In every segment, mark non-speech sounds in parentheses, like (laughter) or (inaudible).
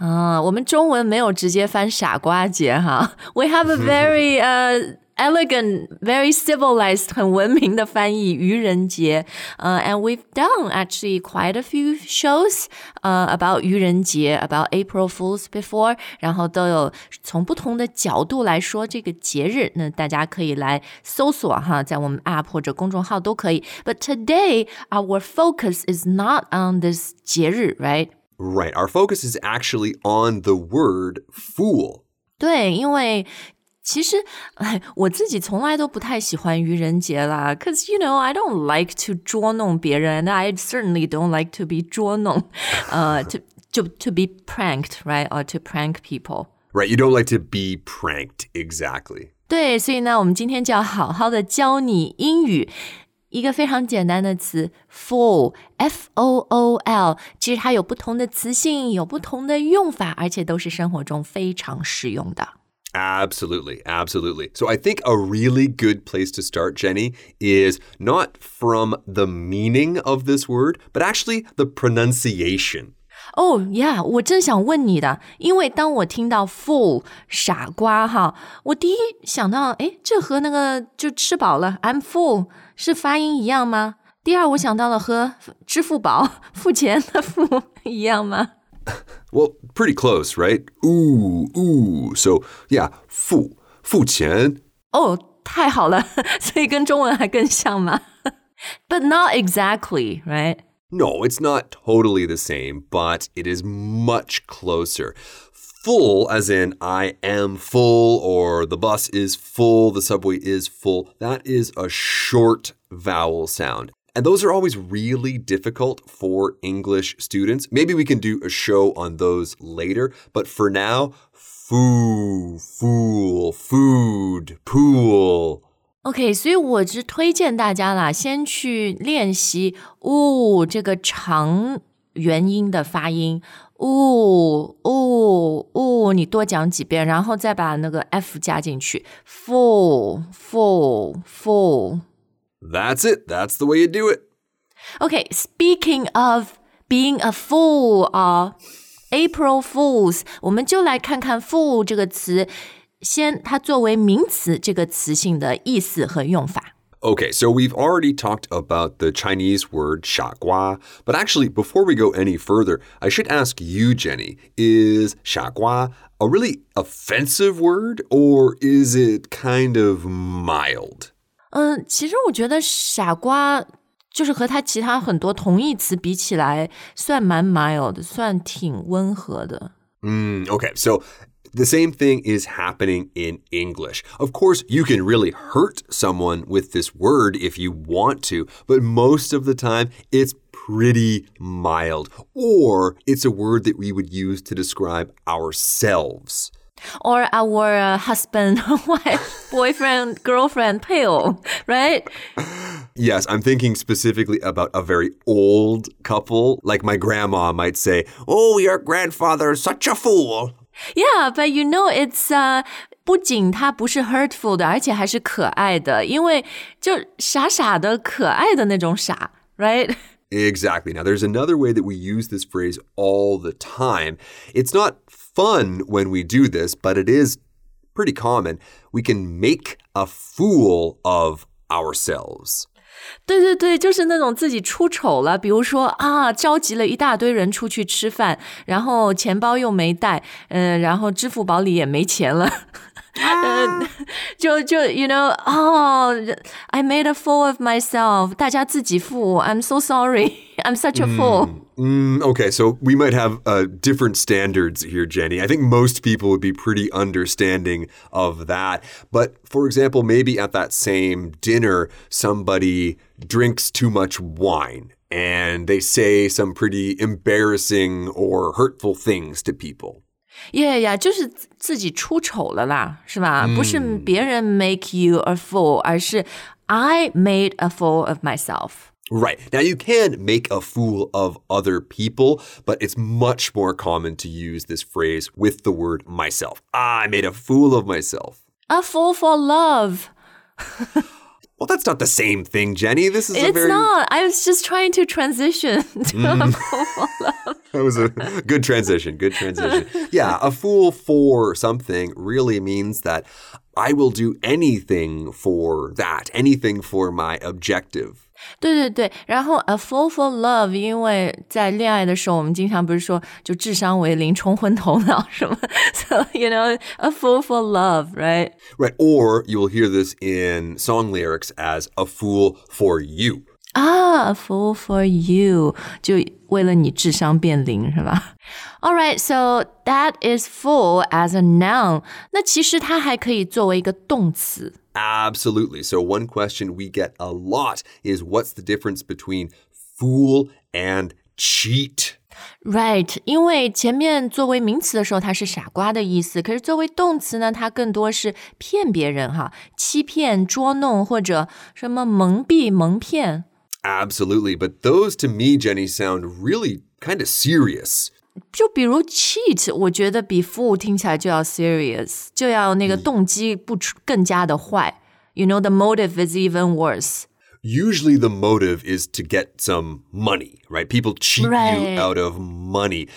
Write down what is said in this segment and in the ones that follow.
啊，我们中文没有直接翻傻瓜节哈。We have a very (laughs) 呃、elegant, very civilized 很文明的翻译愚人节。呃、a n d we've done actually quite a few shows 呃、about 愚人节，about April Fools before，然后都有从不同的角度来说这个节日。那大家可以来搜索哈，在我们 app 或者公众号都可以。But today our focus is not on this 节日，right？ Right, our focus is actually on the word fool. 对，因为其实，哎，我自己从来都不太喜欢愚人节啦，cause (laughs) you know I don't like to 捉弄别人，and I certainly don't like to be 捉弄，呃、to (laughs) to to be pranked, right, or to prank people. Right, you don't like to be pranked. Exactly. 对，所以呢，我们今天就要好好的教你英语。 一个非常简单的词，fool，f o o l，其实它有不同的词性，有不同的用法，而且都是生活中非常实用的。 Absolutely, absolutely. So I think a really good place to start, Jenny, is not from the meaning of this word, but actually the pronunciation. 哦呀，我正想问你的，因为当我听到 fool 傻瓜哈，我第一想到，诶，这和那个就吃饱了 I'm full 是发音一样吗？第二，我想到了和支付宝付钱的付一样吗？ Well, (laughs) (laughs) pretty close, right? Ooh, ooh. So yeah, 付付钱哦，太好了，所以跟中文还更像吗？But not (laughs) exactly, right? No, it's not totally the same, but it is much closer. Full, as in I am full, or the bus is full, the subway is full, that is a short vowel sound. And those are always really difficult for English students. Maybe we can do a show on those later, but for now, foo, fool, food, pool. OK，所以我是推荐大家啦，先去练习“呜”这个长元音的发音，“呜呜 ”。呜”，你多讲几遍，然后再把那个 f 加进去，full full full。 That's it. That's the way you do it. OK，speaking、of being a fool 啊、April Fools，我们就来看看 “fool” 这个词，先它作为名词这个词性的意思和用法。 Okay, so we've already talked about the Chinese word 傻瓜, but actually, before we go any further, I should ask you, Jenny, is 傻瓜 a really offensive word or is it kind of mild? 嗯，其实我觉得傻瓜就是和它其他很多同义词比起来，算蛮 mild 的，算挺温和的。 Mm, okay, so the same thing is happening in English. Of course, you can really hurt someone with this word if you want to, but most of the time it's pretty mild. Or it's a word that we would use to describe ourselves. Or our uh, husband, (laughs) wife, boyfriend, girlfriend, pale, right? Yes, I'm thinking specifically about a very old couple. Like my grandma might say, Oh, your grandfather is such a fool. Yeah, but you know it's uh 不仅它不是 hurtful 的，而且还是可爱的，因为就傻傻的可爱的那种傻，right？ Exactly. Now, there's another way that we use this phrase all the time. It's not fun when we do this, but it is pretty common. We can make a fool of ourselves. 对对对，就是那种自己出丑了，比如说啊，召集了一大堆人出去吃饭，然后钱包又没带，嗯、然后支付宝里也没钱了。呃，就就 you know，哦、i made a fool of myself，大家自己付，I'm so sorry，I'm (laughs) such a fool。 Mm, okay, so we might have uh, different standards here, Jenny. I think most people would be pretty understanding of that. But for example, maybe at that same dinner, somebody drinks too much wine and they say some pretty embarrassing or hurtful things to people. Yeah, yeah，就是自己出丑了啦，是吧？不是别人 make you a fool，而是 I made a fool of myself. Right. Now, you can make a fool of other people, but it's much more common to use this phrase with the word myself. I made a fool of myself. A fool for love. (laughs) Well, that's not the same thing, Jenny. This is a It's very. not. I was just trying to transition to a fool love. That was a good transition. Good transition. Yeah, a fool for something really means that I will do anything for that, anything for my objective. 对对对，然后 a fool for love，因为在恋爱的时候，我们经常不是说就智商为零，冲昏头脑什么，so you know a fool for love，right？ Right. Or you will hear this in song lyrics as a fool for you. 啊，a fool for you，就为了你智商变零是吧？All right, so that is fool as a noun。那其实它还可以作为一个动词。 Absolutely. So, one question we get a lot is what's the difference between fool and cheat? Right，因为前面作为名词的时候，它是傻瓜的意思，可是作为动词呢，它更多是骗别人哈，欺骗、捉弄或者什么蒙蔽、蒙骗。 Absolutely. But those to me, Jenny, sound really kind of serious. 就比如 cheat，我觉得比 fool 听起来就要 serious，就要那个动机不出更加的坏。You know, the motive is even worse. Usually, the motive is to get some money, right? People cheat Right. you out of money.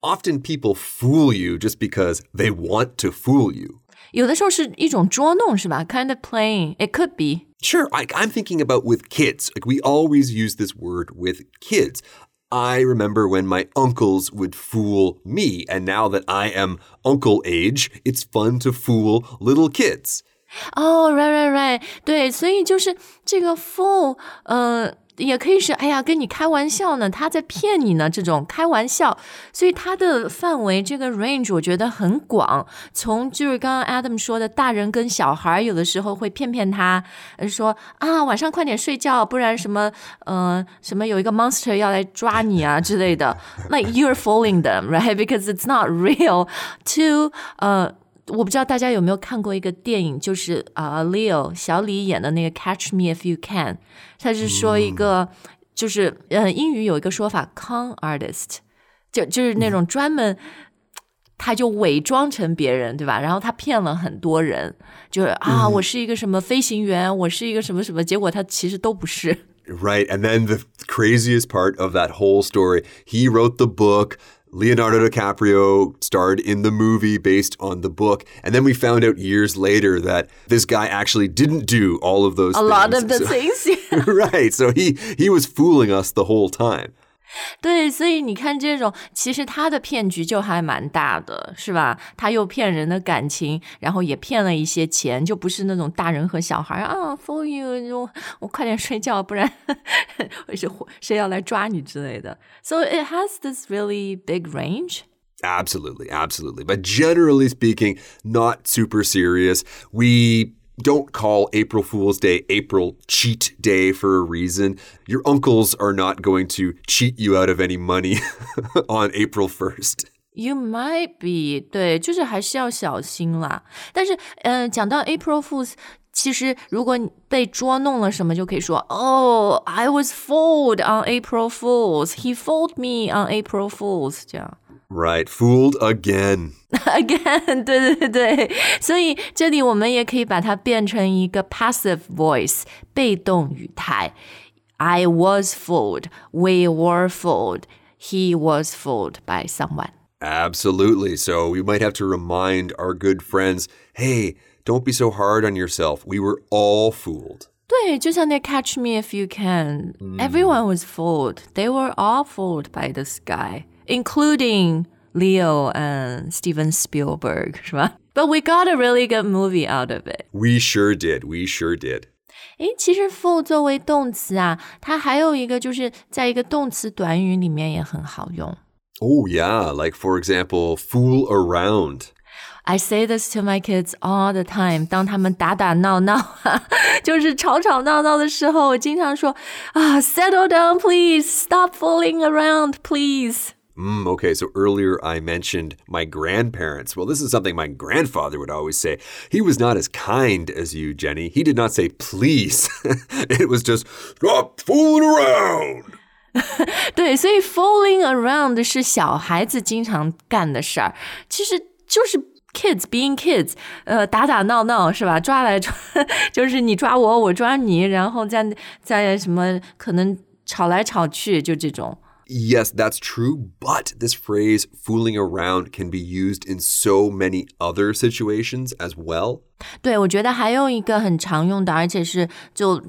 Often, people fool you just because they want to fool you. 有的时候是一种捉弄，是吧？Kind of playing. It could be. Sure, I, I'm thinking about with kids. Like, we always use this word with kids. I remember when my uncles would fool me, and now that I am uncle age, it's fun to fool little kids. 哦、r i g h t right right，对，所以就是这个 fool，呃， 也可以是哎呀跟你开玩笑呢，他在骗你呢，这种开玩笑，所以它的范围这个 range 我觉得很广，从就是刚刚 Adam 说的，大人跟小孩有的时候会骗骗他，说啊晚上快点睡觉，不然什么呃什么有一个 monster 要来抓你啊之类的，like you're fooling them right (laughs) because it's not real to 呃。我不知道大家有没有看过一个电影，就是啊、Leo 小李演的那个《Catch Me If You Can》，他是说一个，就是嗯，英语有一个说法 “con artist”，就就是那种专门。他就伪装成别人，对吧？然后他骗了很多人，就是啊，我是一个什么飞行员，我是一个什么什么，结果他其实都不是。Right. And then the craziest part of that whole story, he wrote the book. Leonardo DiCaprio starred in the movie based on the book. And then we found out years later that this guy actually didn't do all of those A things. lot of the So- things (laughs) right. So he he was fooling us the whole time. 对，所以你看这种，其实他的骗局就还蛮大的，是吧？他又骗人的感情，然后也骗了一些钱，就不是那种大人和小孩啊，for you，就我快点睡觉，不然谁谁要来抓你之类的。So (laughs) it has this really big range. Absolutely, absolutely. But generally speaking, not super serious. We don't call April Fool's Day April Cheat Day for a reason. Your uncles are not going to cheat you out of any money (laughs) on April 1st. You might be，对，就是还是要小心啦。但是，呃，讲到 April Fools，其实如果你被捉弄了什么，就可以说，Oh, I was fooled on April Fools. He fooled me on April Fools，这样。 Right, fooled again. Again，(laughs) 对对对，所以这里我们也可以把它变成一个 passive (laughs) voice，被动语态。I was fooled. We were fooled. He was fooled by someone. Absolutely. So we might have to remind our good friends hey, don't be so hard on yourself. We were all fooled. 对，就像那 Catch Me If You Can, everyone was fooled. They were all fooled by this guy, including Leo and Steven Spielberg, (laughs) 是吧？But we got a really good movie out of it. We sure did. We sure did. 诶，其实 fool 作为动词啊，它还有一个就是在一个动词短语里面也很好用。 Oh, yeah. Like, for example, fool around. I say this to my kids all the time. 当他们打打闹闹，就是吵吵闹闹的时候，我经常说啊，settle (laughs) down, please. Stop fooling around, please. Mm, okay, so earlier I mentioned my grandparents. Well, this is something my grandfather would always say. He was not as kind as you, Jenny. He did not say please. (laughs) it was just stop fooling around. (laughs) 对，所以 fooling around 是小孩子经常干的事儿，其实就是 kids being kids，呃，打打闹闹是吧？抓来抓，就是你抓我，我抓你，然后在在什么可能吵来吵去，就这种。 (laughs) Yes, that's true, but this phrase fooling around can be used in so many other situations as well. 对，我觉得还有一个很常用的，而且是就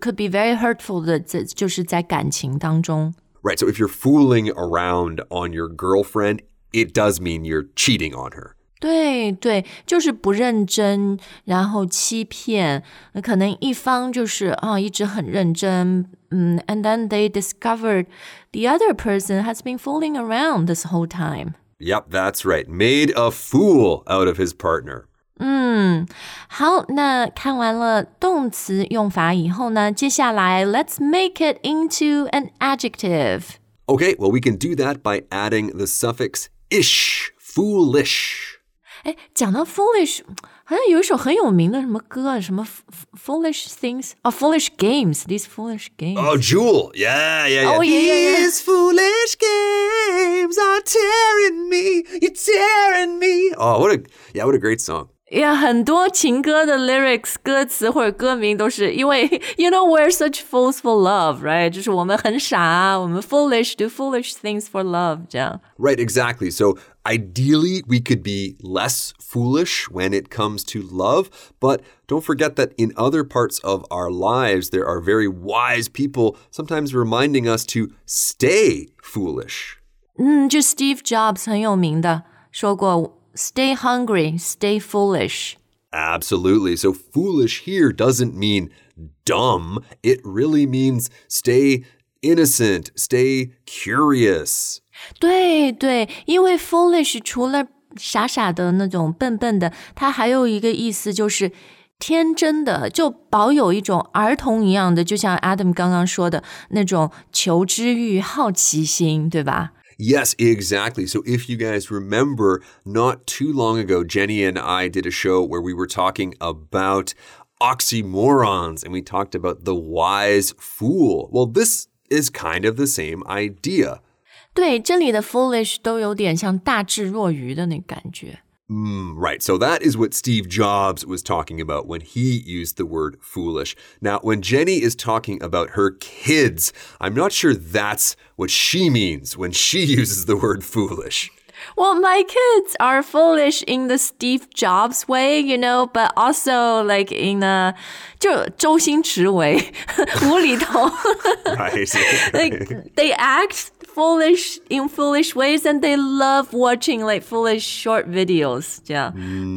could be very hurtful 的，这就是在感情当中。Right, so if you're fooling around on your girlfriend, it does mean you're cheating on her. 对对，就是不认真，然后欺骗。可能一方就是啊，一直很认真，嗯，and then they discovered the other person has been fooling around this whole time. Yep, that's right. Made a fool out of his partner. 嗯，好，那看完了动词用法以后呢，接下来 let's make it into an adjective. Okay, well we can do that by adding the suffix ish, foolish. 哎，讲到 foolish，好像有一首很有名的什么歌，什么 foolish things 哦、oh,，foolish games，these foolish games。Oh, Jewel, yeah, yeah, yeah. Oh, yeah, yeah, yeah. These foolish games are tearing me, you're tearing me. Oh, what a yeah, what a great song. 呀，很多情歌的 lyrics 歌词或者歌名都是因为 (laughs) you know we're such fools for love, right？就是我们很傻，我们 foolish do foolish things for love 这样。 Right, exactly. So ideally, we could be less foolish when it comes to love, but don't forget that in other parts of our lives, there are very wise people sometimes reminding us to stay foolish. 嗯，就 Steve Jobs 很有名的说过 ，stay hungry, stay foolish。 Absolutely. So foolish here doesn't mean dumb. It really means stay innocent, stay curious. 对对，因为 foolish 除了傻傻的那种笨笨的，它还有一个意思就是天真的，就保有一种儿童一样的，就像 Adam 刚刚说的那种求知欲、好奇心，对吧？ Yes, exactly. So if you guys remember, not too long ago, Jenny and I did a show where we were talking about oxymorons and we talked about the wise fool. Well, this is kind of the same idea. 对，这里的 foolish 都有点像大智若愚的那感觉。 Mm, right. So that is what Steve Jobs was talking about when he used the word foolish. Now, when Jenny is talking about her kids, I'm not sure that's what she means when she uses (laughs) the word foolish. Well, my kids are foolish in the Steve Jobs way, you know, but also like in a 就周星驰way 无厘头 (laughs) (laughs) Right. like they act foolish in foolish ways and they love watching like foolish short videos 这样、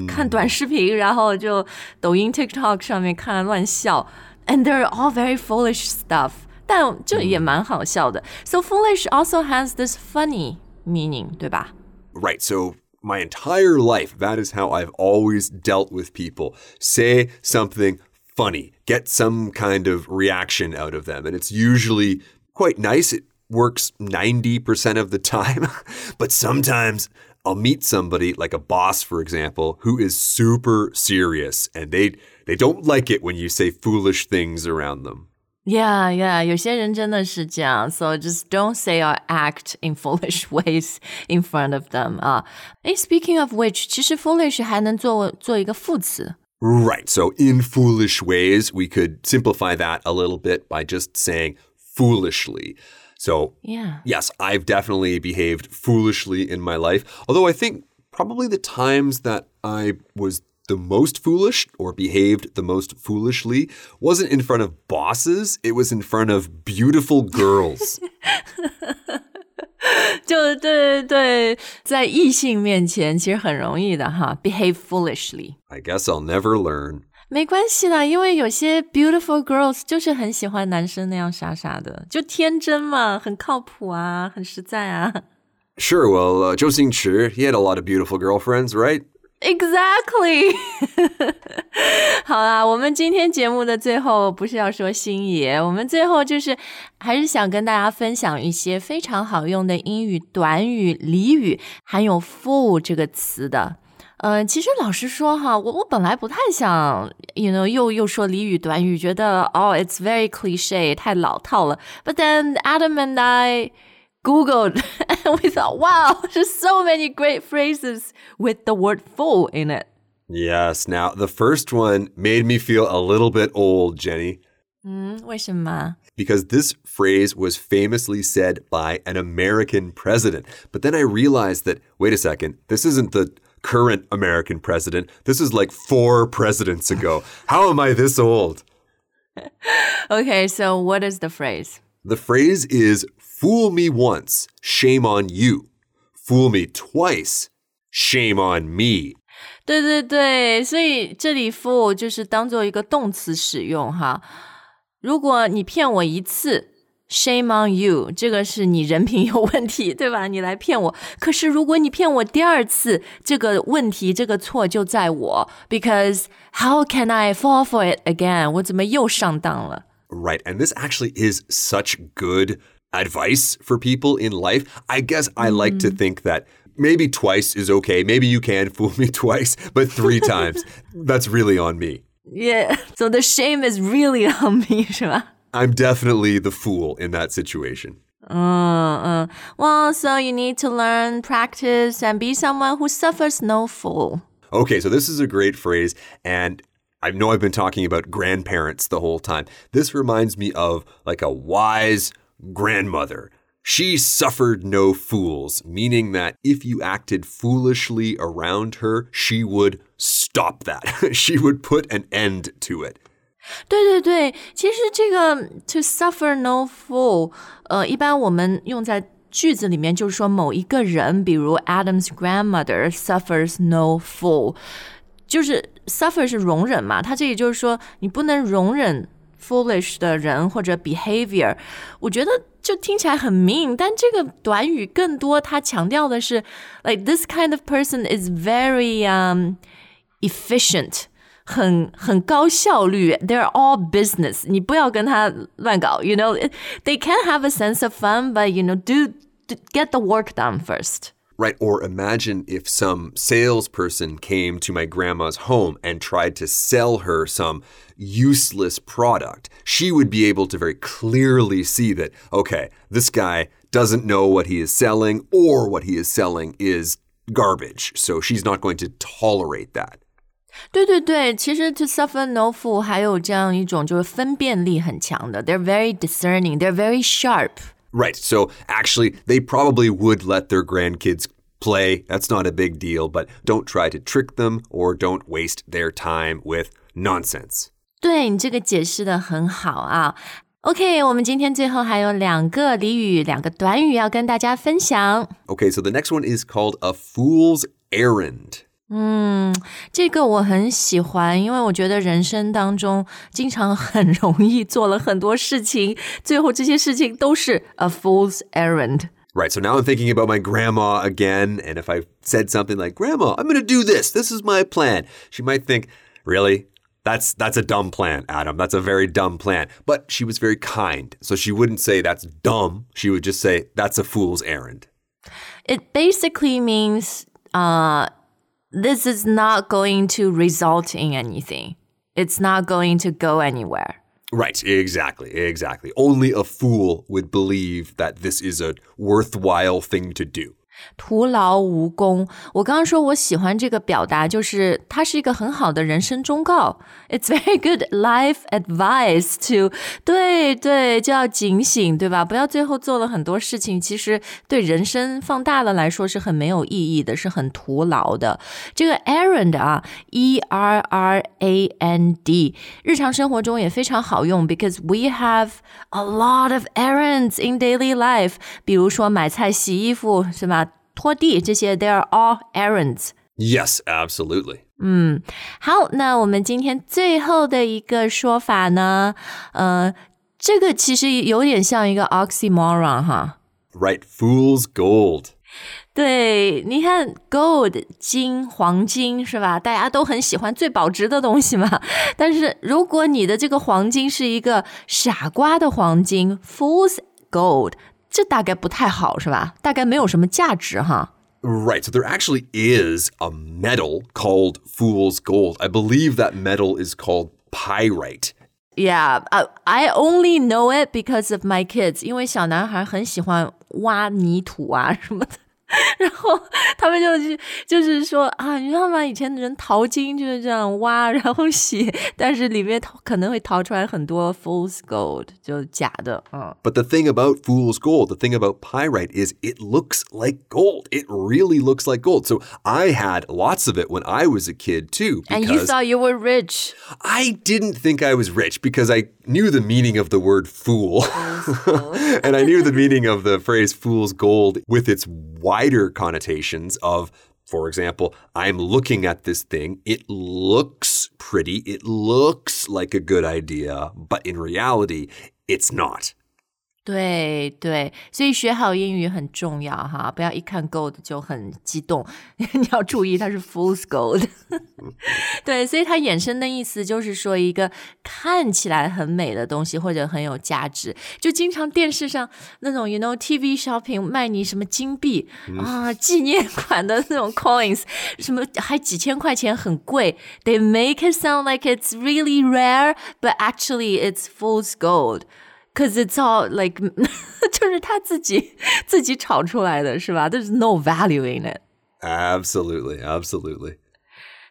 看短视频，然后就抖音 TikTok 上面看乱笑，and they're all very foolish stuff，但就也蛮好笑的。So foolish also has this funny meaning，对吧？ Right. So my entire life, that is how I've always dealt with people. Say something funny, get some kind of reaction out of them. And it's usually quite nice. It works 90% of the time. (laughs) but sometimes I'll meet somebody like a boss, for example, who is super serious and they they don't like it when you say foolish things around them. Yeah, yeah，有些人真的是这样，so just don't say or act in (laughs) foolish ways in front of them 啊。诶 speaking of which，其实 foolish 还能做做一个副词。 Right. So, in foolish ways, we could simplify that a little bit by just saying foolishly. So, Yeah. yes, I've definitely behaved foolishly in my life. Although I think probably the times that I was the most foolish or behaved the most foolishly wasn't in front of bosses, it was in front of beautiful girls. (laughs) 就对对对，在异性面前其实很容易的哈，behave foolishly。 I guess I'll never learn. 没关系啦，因为有些 beautiful girls 就是很喜欢男生那样傻傻的，就天真嘛，很靠谱啊，很实在啊。Sure, well, uh, Zhou Xingchi, he had a lot of beautiful girlfriends, right? Exactly (laughs) 好啦，我们今天节目的最后不是要说星爷，我们最后就是还是想跟大家分享一些非常好用的英语短语、俚语，含有 “fool” 这个词的。嗯，其实老实说哈，我我本来不太想，you know，又又说俚语短语，觉得哦，it's very cliche，太老套了。But then Adam and I Googled (laughs) and we thought, wow, (laughs) there's so many great phrases with the word full in it. Yes. Now, the first one made me feel a little bit old, Jenny. 嗯，为什么？ Because this phrase was famously said by an American president. But then I realized that, wait a second, this isn't the current American president. This is like four presidents ago. How am I this old? (laughs) Okay, so what is the phrase? The phrase is fool me once, shame on you. Fool me twice, shame on me. 对对对，所以这里 fool 就是当做一个动词使用哈。如果你骗我一次 ，shame on you，这个是你人品有问题，对吧？你来骗我。可是如果你骗我第二次，这个问题这个错就在我，because how can I fall for it again？我怎么又上当了？ Right. And this actually is such good advice for people in life. I guess I like to think that maybe twice is okay. Maybe you can fool (laughs) me twice, but three times, (laughs) that's really on me. Yeah, (laughs) so the shame is really on me，是吧？ I'm definitely the fool in that situation. Uh, uh. Well, so you need to learn, practice, and be someone who suffers no fool. Okay, so this is a great phrase, and I know I've been talking about grandparents the whole time. This reminds me of like a wise grandmother. She suffered no fools, meaning that if you acted foolishly around her, she would stop that. (laughs) she would put an end to it. 对对对，其实这个 to suffer no fool，呃，一般我们用在句子里面，就是说某一个人，比如 Adam's grandmother suffers no fool，就是 suffer 是容忍嘛，它这里就是说你不能容忍 foolish 的人或者 behavior，我觉得就听起来很 mean，但这个短语更多它强调的是，like this kind of person is very um efficient。很很高效率，they're all business。你不要跟他乱搞，you know they can have a sense of fun, but you know do, do get the work done first. Right. Or imagine if some salesperson came to my grandma's home and tried to sell her some useless product. She would be able to very clearly see that, okay, this guy doesn't know what he is selling, or what he is selling is garbage. So she's not going to tolerate that. 对对对，其实 to suffer no fool 还有这样一种就是分辨力很强的，they're very discerning, they're very sharp. Right. So actually, they probably would let their grandkids play. That's not a big deal, but don't try to trick them or don't waste their time with nonsense. 对你这个解释的很好啊。OK，我们今天最后还有两个俚语、两个短语要跟大家分享。 Okay, so the next one is called a fool's errand. 嗯，这个我很喜欢，因为我觉得人生当中经常很容易做了很多事情，最后这些事情都是 a fool's errand。 Right. So now I'm thinking about my grandma again. And if I said something like, Grandma, I'm going to do this. This is my plan. She might think, Really? That's that's a dumb plan, Adam. That's a very dumb plan. But she was very kind. So she wouldn't say that's dumb. She would just say that's a fool's errand. It basically means, uh, this is not going to result in anything. It's not going to go anywhere. Right, exactly, exactly. Only a fool would believe that this is a worthwhile thing to do. 徒劳无功。我刚刚说我喜欢这个表达，就是它是一个很好的人生忠告。It's very good life advice to 对对，就要警醒，对吧？不要最后做了很多事情，其实对人生放大了来说是很没有意义的，是很徒劳的。这个 errand 啊，e r r a n d，日常生活中也非常好用，because we have a lot of errands in daily life。比如说买菜、洗衣服，是吧？ 拖地这些，they are all errands。 Yes, absolutely. 好，那我们今天最后的一个说法呢，呃，这个其实有点像一个 oxymoron 哈。 Right, fool's gold. 对，你看 gold 金黄金是吧？大家都很喜欢最保值的东西嘛。但是如果你的这个黄金是一个傻瓜的黄金，fool's gold， 这大概不太好是吧？大概没有什么价值哈。Right. So there actually is a metal called fool's gold. I believe that metal is called pyrite. Yeah, I, I only know it because of my kids. 因为小男孩很喜欢挖泥土啊什么的。 然后他们就是就是说啊，你知道吗？以前的人淘金就是这样挖，然后洗，但是里面可能会淘出来很多 fool's gold，就假的。嗯。But the thing about fool's gold, the thing about pyrite is it looks like gold. It really looks like gold. So I had lots of it when I was a kid too. And you thought you were rich. I didn't think I was rich because I knew the meaning of the word fool. (laughs) and I knew the meaning of the phrase fool's gold with its wider connotations of for example, I'm looking at this thing. It looks pretty. It looks like a good idea, but in reality, it's not. 对对，所以学好英语很重要哈，不要一看 gold 就很激动，你要注意它是 fool's gold。对，所以它衍生的意思就是说一个看起来很美的东西或者很有价值，就经常电视上那种 you know TV shopping 卖你什么金币啊，纪念款的那种 coins，什么还几千块钱很贵，they make it sound like it's really rare，but actually it's fool's gold。Cause it's all like，就是他自己自己炒出来的是吧？There's no (laughs) value in it. Absolutely, absolutely.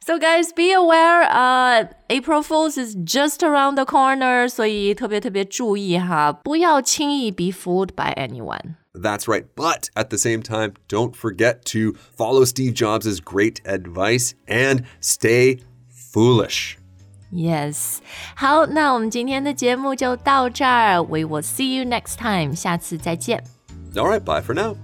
So guys, be aware. Uh, April Fools is just around the corner. 所以特别特别注意哈，不要轻易 be fooled by anyone. That's right. But at the same time, don't forget to follow Steve Jobs' great advice and stay foolish. Yes，好，那我们今天的节目就到这儿。We will see you next time，下次再见。All right, bye for now.